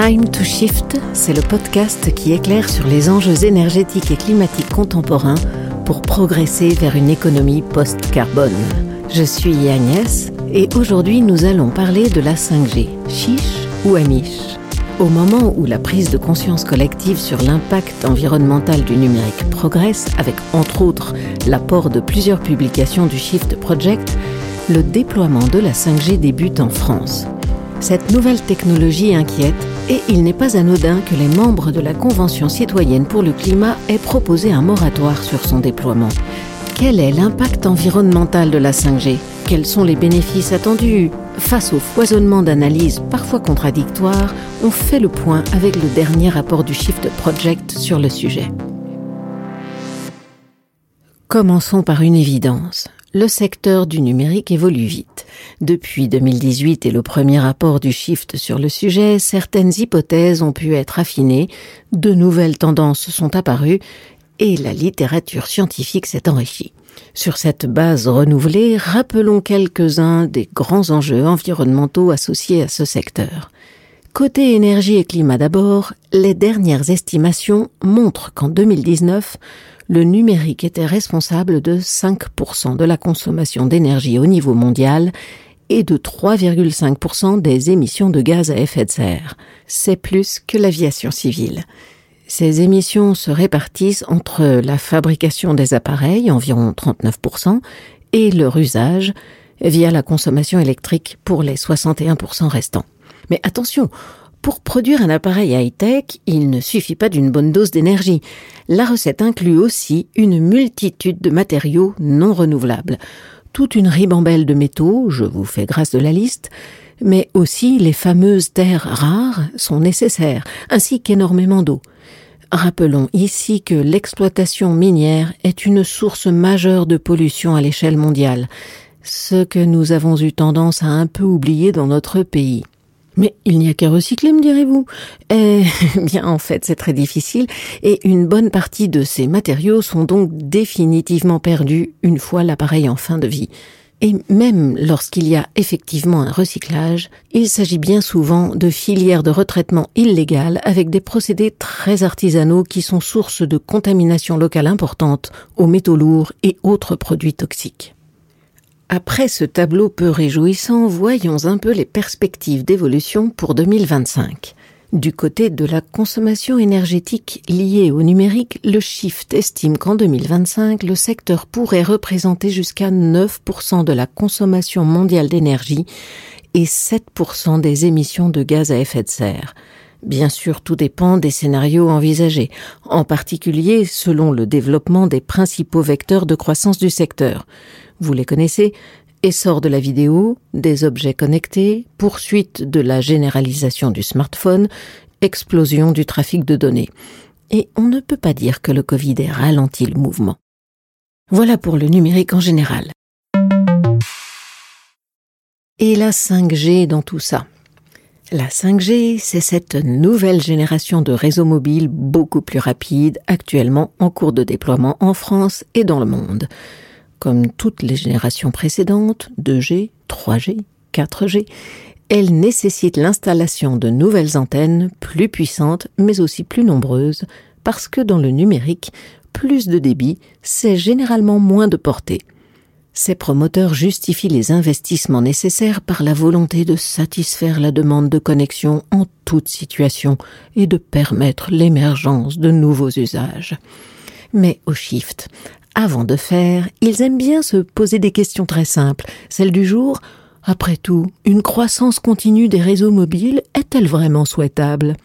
Time to Shift, c'est le podcast qui éclaire sur les enjeux énergétiques et climatiques contemporains pour progresser vers une économie post-carbone. Je suis Agnès et aujourd'hui nous allons parler de la 5G, chiche ou amiche? Au moment où la prise de conscience collective sur l'impact environnemental du numérique progresse, avec entre autres l'apport de plusieurs publications du Shift Project, le déploiement de la 5G débute en France. Cette nouvelle technologie inquiète et il n'est pas anodin que les membres de la Convention citoyenne pour le climat aient proposé un moratoire sur son déploiement. Quel est l'impact environnemental de la 5G Quels sont les bénéfices attendus? Face au foisonnement d'analyses parfois contradictoires, on fait le point avec le dernier rapport du Shift Project sur le sujet. Commençons par une évidence le secteur du numérique évolue vite. Depuis 2018 et le premier rapport du Shift sur le sujet, certaines hypothèses ont pu être affinées, de nouvelles tendances sont apparues et la littérature scientifique s'est enrichie. Sur cette base renouvelée, rappelons quelques-uns des grands enjeux environnementaux associés à ce secteur. Côté énergie et climat d'abord, les dernières estimations montrent qu'en 2019, le numérique était responsable de 5% de la consommation d'énergie au niveau mondial et de 3,5% des émissions de gaz à effet de serre. C'est plus que l'aviation civile. Ces émissions se répartissent entre la fabrication des appareils, environ 39%, et leur usage, via la consommation électrique pour les 61% restants. Mais attention, pour produire un appareil high-tech, il ne suffit pas d'une bonne dose d'énergie. La recette inclut aussi une multitude de matériaux non renouvelables. Toute une ribambelle de métaux, je vous fais grâce de la liste, mais aussi les fameuses terres rares sont nécessaires, ainsi qu'énormément d'eau. Rappelons ici que l'exploitation minière est une source majeure de pollution à l'échelle mondiale, ce que nous avons eu tendance à un peu oublier dans notre pays. Mais il n'y a qu'à recycler, me direz-vous. Eh bien, en fait, c'est très difficile, et une bonne partie de ces matériaux sont donc définitivement perdus une fois l'appareil en fin de vie. Et même lorsqu'il y a effectivement un recyclage, il s'agit bien souvent de filières de retraitement illégales avec des procédés très artisanaux qui sont source de contamination locale importante aux métaux lourds et autres produits toxiques. Après ce tableau peu réjouissant, voyons un peu les perspectives d'évolution pour 2025. Du côté de la consommation énergétique liée au numérique, le Shift estime qu'en 2025, le secteur pourrait représenter jusqu'à 9% de la consommation mondiale d'énergie et 7% des émissions de gaz à effet de serre. Bien sûr, tout dépend des scénarios envisagés, en particulier selon le développement des principaux vecteurs de croissance du secteur. Vous les connaissez Essor de la vidéo, des objets connectés, poursuite de la généralisation du smartphone, explosion du trafic de données. Et on ne peut pas dire que le Covid ait ralenti le mouvement. Voilà pour le numérique en général. Et la 5G dans tout ça La 5G, c'est cette nouvelle génération de réseaux mobiles beaucoup plus rapides, actuellement en cours de déploiement en France et dans le monde. Comme toutes les générations précédentes, 2G, 3G, 4G, elle nécessite l'installation de nouvelles antennes plus puissantes mais aussi plus nombreuses parce que dans le numérique, plus de débit, c'est généralement moins de portée. Ces promoteurs justifient les investissements nécessaires par la volonté de satisfaire la demande de connexion en toute situation et de permettre l'émergence de nouveaux usages. Mais au Shift, avant de faire, ils aiment bien se poser des questions très simples. Celle du jour, après tout, une croissance continue des réseaux mobiles est-elle vraiment souhaitable?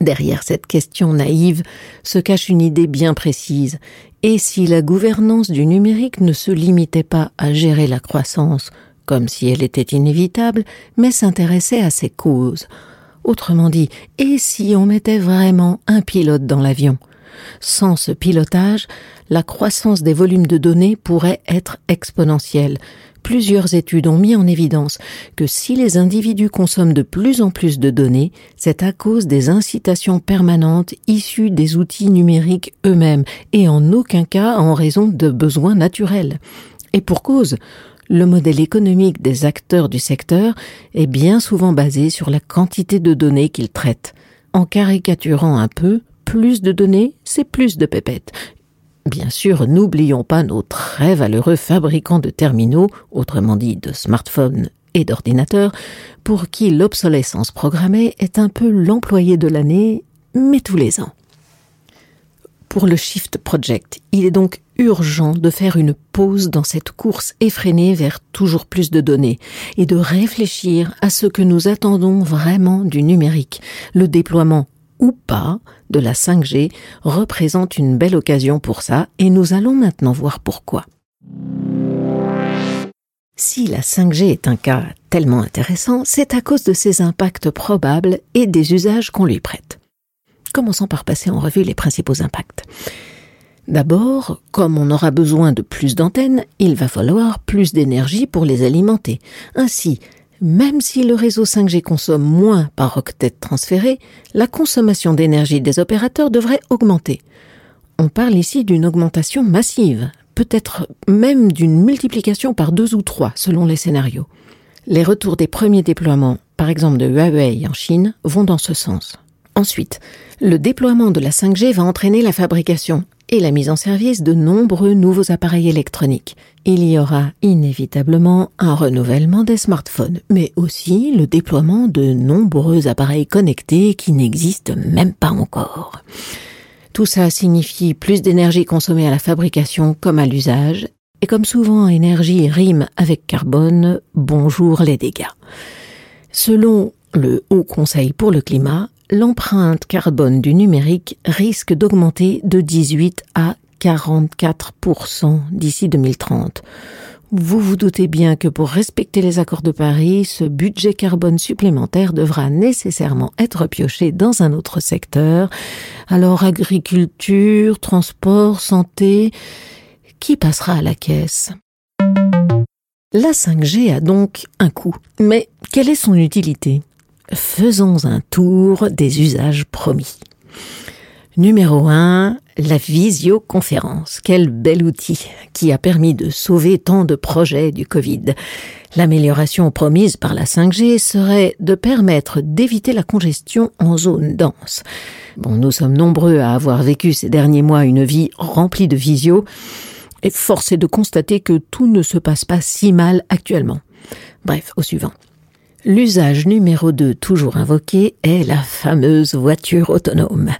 Derrière cette question naïve se cache une idée bien précise. Et si la gouvernance du numérique ne se limitait pas à gérer la croissance, comme si elle était inévitable, mais s'intéressait à ses causes? Autrement dit, et si on mettait vraiment un pilote dans l'avion? Sans ce pilotage, la croissance des volumes de données pourrait être exponentielle. Plusieurs études ont mis en évidence que si les individus consomment de plus en plus de données, c'est à cause des incitations permanentes issues des outils numériques eux-mêmes et en aucun cas en raison de besoins naturels. Et pour cause, le modèle économique des acteurs du secteur est bien souvent basé sur la quantité de données qu'ils traitent. En caricaturant un peu, plus de données, c'est plus de pépettes. Bien sûr, n'oublions pas nos très valeureux fabricants de terminaux, autrement dit de smartphones et d'ordinateurs, pour qui l'obsolescence programmée est un peu l'employé de l'année, mais tous les ans. Pour le Shift Project, il est donc urgent de faire une pause dans cette course effrénée vers toujours plus de données et de réfléchir à ce que nous attendons vraiment du numérique. Le déploiement ou pas de la 5G représente une belle occasion pour ça et nous allons maintenant voir pourquoi. Si la 5G est un cas tellement intéressant, c'est à cause de ses impacts probables et des usages qu'on lui prête. Commençons par passer en revue les principaux impacts. D'abord, comme on aura besoin de plus d'antennes, il va falloir plus d'énergie pour les alimenter. Ainsi, même si le réseau 5G consomme moins par octet transféré, la consommation d'énergie des opérateurs devrait augmenter. On parle ici d'une augmentation massive, peut-être même d'une multiplication par deux ou trois selon les scénarios. Les retours des premiers déploiements, par exemple de Huawei en Chine, vont dans ce sens. Ensuite, le déploiement de la 5G va entraîner la fabrication et la mise en service de nombreux nouveaux appareils électroniques. Il y aura inévitablement un renouvellement des smartphones, mais aussi le déploiement de nombreux appareils connectés qui n'existent même pas encore. Tout ça signifie plus d'énergie consommée à la fabrication comme à l'usage, et comme souvent énergie rime avec carbone, bonjour les dégâts. Selon le Haut Conseil pour le climat, l'empreinte carbone du numérique risque d'augmenter de 18 à 44% d'ici 2030. Vous vous doutez bien que pour respecter les accords de Paris, ce budget carbone supplémentaire devra nécessairement être pioché dans un autre secteur. Alors agriculture, transport, santé, qui passera à la caisse? La 5G a donc un coût. Mais quelle est son utilité? Faisons un tour des usages promis. Numéro 1, la visioconférence. Quel bel outil qui a permis de sauver tant de projets du Covid. L'amélioration promise par la 5G serait de permettre d'éviter la congestion en zone dense. Bon, nous sommes nombreux à avoir vécu ces derniers mois une vie remplie de visio, et force est de constater que tout ne se passe pas si mal actuellement. Bref, au suivant. L'usage numéro 2 toujours invoqué est la fameuse voiture autonome.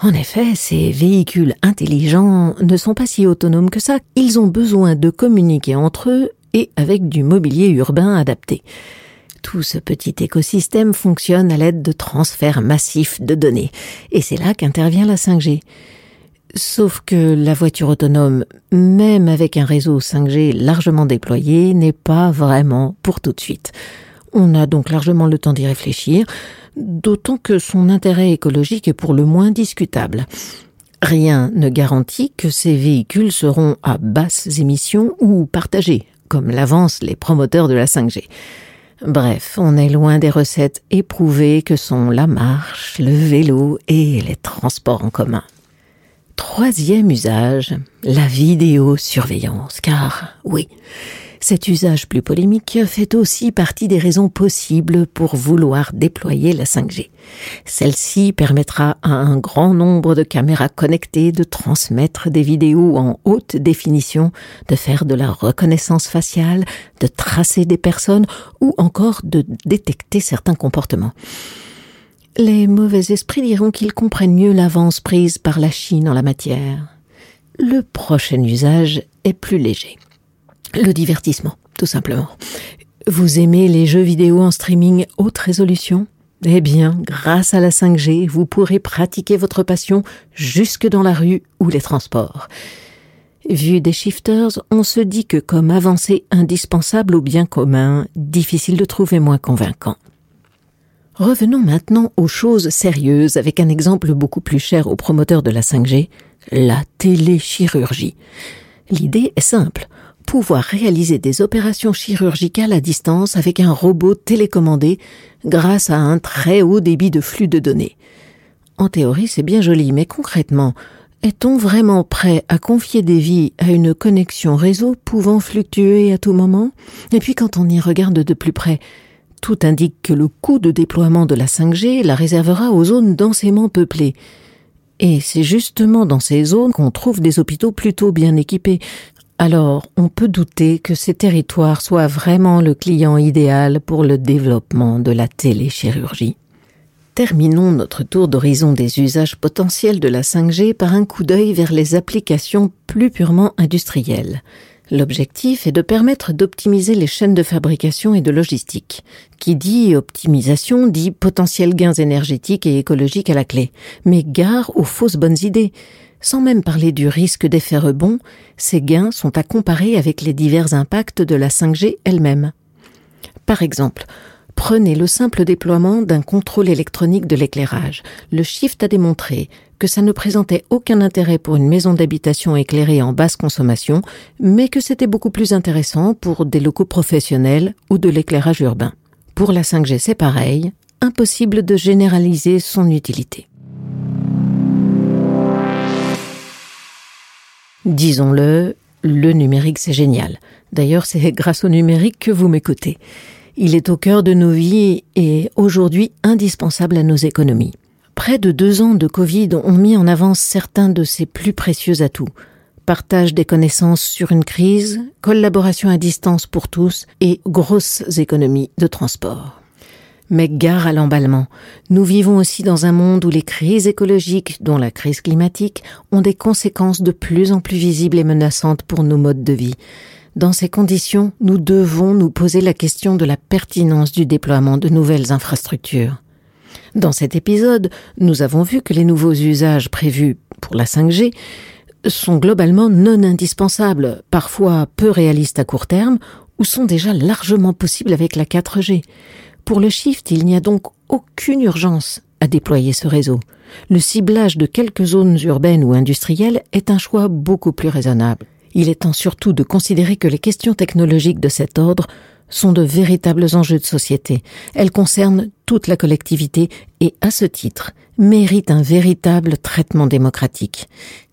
En effet, ces véhicules intelligents ne sont pas si autonomes que ça. Ils ont besoin de communiquer entre eux et avec du mobilier urbain adapté. Tout ce petit écosystème fonctionne à l'aide de transferts massifs de données. Et c'est là qu'intervient la 5G. Sauf que la voiture autonome, même avec un réseau 5G largement déployé, n'est pas vraiment pour tout de suite. On a donc largement le temps d'y réfléchir, d'autant que son intérêt écologique est pour le moins discutable. Rien ne garantit que ces véhicules seront à basses émissions ou partagés, comme l'avancent les promoteurs de la 5G. Bref, on est loin des recettes éprouvées que sont la marche, le vélo et les transports en commun. Troisième usage, la vidéosurveillance, car oui, cet usage plus polémique fait aussi partie des raisons possibles pour vouloir déployer la 5G. Celle-ci permettra à un grand nombre de caméras connectées de transmettre des vidéos en haute définition, de faire de la reconnaissance faciale, de tracer des personnes ou encore de détecter certains comportements. Les mauvais esprits diront qu'ils comprennent mieux l'avance prise par la Chine en la matière. Le prochain usage est plus léger. Le divertissement, tout simplement. Vous aimez les jeux vidéo en streaming haute résolution? Eh bien, grâce à la 5G, vous pourrez pratiquer votre passion jusque dans la rue ou les transports. Vu des shifters, on se dit que comme avancée indispensable au bien commun, difficile de trouver moins convaincant. Revenons maintenant aux choses sérieuses avec un exemple beaucoup plus cher aux promoteurs de la 5G, la téléchirurgie. L'idée est simple pouvoir réaliser des opérations chirurgicales à distance avec un robot télécommandé grâce à un très haut débit de flux de données. En théorie, c'est bien joli, mais concrètement, Est-on vraiment prêt à confier des vies à une connexion réseau pouvant fluctuer à tout moment? Et puis quand on y regarde de plus près, tout indique que le coût de déploiement de la 5G la réservera aux zones densément peuplées. Et c'est justement dans ces zones qu'on trouve des hôpitaux plutôt bien équipés. Alors, on peut douter que ces territoires soient vraiment le client idéal pour le développement de la téléchirurgie. Terminons notre tour d'horizon des usages potentiels de la 5G par un coup d'œil vers les applications plus purement industrielles. L'objectif est de permettre d'optimiser les chaînes de fabrication et de logistique. Qui dit optimisation dit potentiels gains énergétiques et écologiques à la clé. Mais gare aux fausses bonnes idées. Sans même parler du risque d'effet rebond, ces gains sont à comparer avec les divers impacts de la 5G elle-même. Par exemple, Prenez le simple déploiement d'un contrôle électronique de l'éclairage. Le Shift a démontré que ça ne présentait aucun intérêt pour une maison d'habitation éclairée en basse consommation, mais que c'était beaucoup plus intéressant pour des locaux professionnels ou de l'éclairage urbain. Pour la 5G, c'est pareil, impossible de généraliser son utilité. Disons-le, le numérique c'est génial. D'ailleurs, c'est grâce au numérique que vous m'écoutez. Il est au cœur de nos vies et aujourd'hui indispensable à nos économies. Près de deux ans de Covid ont mis en avance certains de ses plus précieux atouts. Partage des connaissances sur une crise, collaboration à distance pour tous et grosses économies de transport. Mais gare à l'emballement. Nous vivons aussi dans un monde où les crises écologiques, dont la crise climatique, ont des conséquences de plus en plus visibles et menaçantes pour nos modes de vie. Dans ces conditions, nous devons nous poser la question de la pertinence du déploiement de nouvelles infrastructures. Dans cet épisode, nous avons vu que les nouveaux usages prévus pour la 5G sont globalement non indispensables, parfois peu réalistes à court terme, ou sont déjà largement possibles avec la 4G. Pour le Shift, il n'y a donc aucune urgence à déployer ce réseau. Le ciblage de quelques zones urbaines ou industrielles est un choix beaucoup plus raisonnable. Il est temps surtout de considérer que les questions technologiques de cet ordre sont de véritables enjeux de société. Elles concernent toute la collectivité et, à ce titre, méritent un véritable traitement démocratique.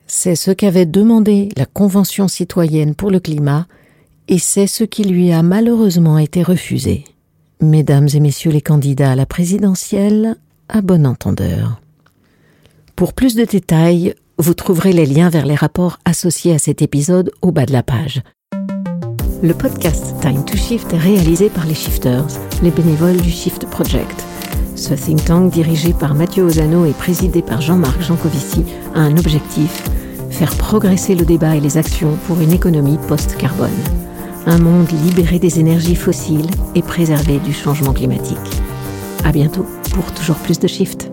C'est ce qu'avait demandé la Convention citoyenne pour le climat et c'est ce qui lui a malheureusement été refusé. Mesdames et messieurs les candidats à la présidentielle, à bon entendeur. Pour plus de détails, vous trouverez les liens vers les rapports associés à cet épisode au bas de la page. Le podcast Time to Shift est réalisé par les Shifters, les bénévoles du Shift Project. Ce think tank dirigé par Mathieu Ozano et présidé par Jean-Marc Jancovici a un objectif faire progresser le débat et les actions pour une économie post-carbone. Un monde libéré des énergies fossiles et préservé du changement climatique. À bientôt pour toujours plus de Shift.